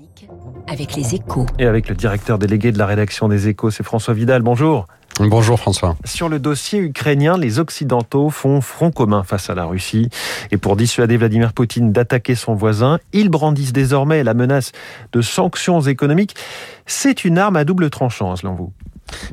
économique avec les échos. Et avec le directeur délégué de la rédaction des échos, c'est François Vidal. Bonjour. Bonjour François. Sur le dossier ukrainien, les Occidentaux font front commun face à la Russie. Et pour dissuader Vladimir Poutine d'attaquer son voisin, ils brandissent désormais la menace de sanctions économiques. C'est une arme à double tranchant, selon vous?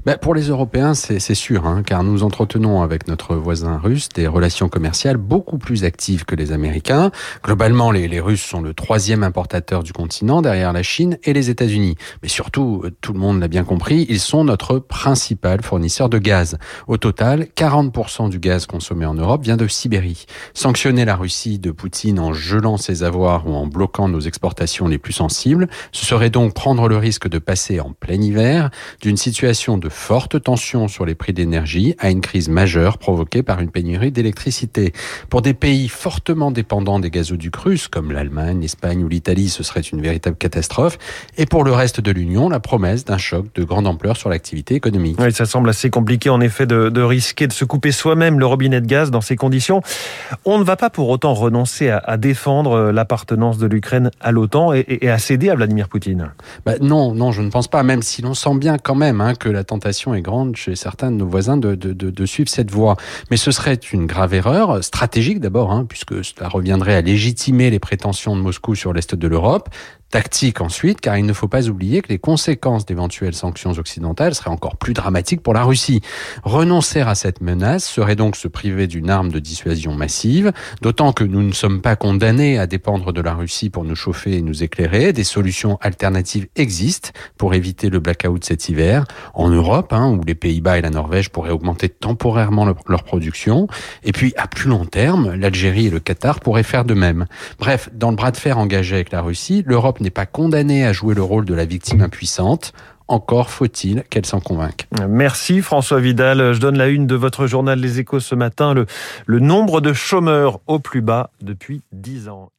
Ben pour les Européens, c'est sûr, hein, car nous entretenons avec notre voisin russe des relations commerciales beaucoup plus actives que les Américains. Globalement, les, les Russes sont le troisième importateur du continent derrière la Chine et les États-Unis. Mais surtout, euh, tout le monde l'a bien compris, ils sont notre principal fournisseur de gaz. Au total, 40% du gaz consommé en Europe vient de Sibérie. Sanctionner la Russie de Poutine en gelant ses avoirs ou en bloquant nos exportations les plus sensibles, ce serait donc prendre le risque de passer en plein hiver d'une situation de fortes tensions sur les prix d'énergie à une crise majeure provoquée par une pénurie d'électricité. Pour des pays fortement dépendants des gazoducs russes, comme l'Allemagne, l'Espagne ou l'Italie, ce serait une véritable catastrophe. Et pour le reste de l'Union, la promesse d'un choc de grande ampleur sur l'activité économique. Oui, ça semble assez compliqué en effet de, de risquer de se couper soi-même le robinet de gaz dans ces conditions. On ne va pas pour autant renoncer à, à défendre l'appartenance de l'Ukraine à l'OTAN et, et, à céder à Vladimir Poutine. Bah non, non, je ne pense pas, même si l'on sent bien quand même hein, que la tentation est grande chez certains de nos voisins de, suivre cette voie. Mais ce serait une grave erreur, stratégique d'abord, hein, puisque cela reviendrait à légitimer les prétentions de Moscou sur l'Est de l'Europe, tactique ensuite, car il ne faut pas oublier que les conséquences d'éventuelles sanctions occidentales seraient encore plus dramatiques pour la Russie. Renoncer à cette menace serait donc se priver d'une arme de dissuasion massive, d'autant que nous ne sommes pas condamnés à dépendre de la Russie pour nous chauffer et nous éclairer. Des solutions alternatives existent pour éviter le blackout cet hiver. En Europe, hein, où les Pays-Bas et la Norvège pourraient augmenter temporairement leur production. Et puis, à plus long terme, l'Algérie et le Qatar pourraient faire de même. Bref, dans le bras de fer engagé avec la Russie, l'Europe n'est pas condamnée à jouer le rôle de la victime impuissante. Encore faut-il qu'elle s'en convainque. Merci François Vidal. Je donne la une de votre journal Les Échos ce matin. Le, nombre de chômeurs au plus bas depuis 10 ans.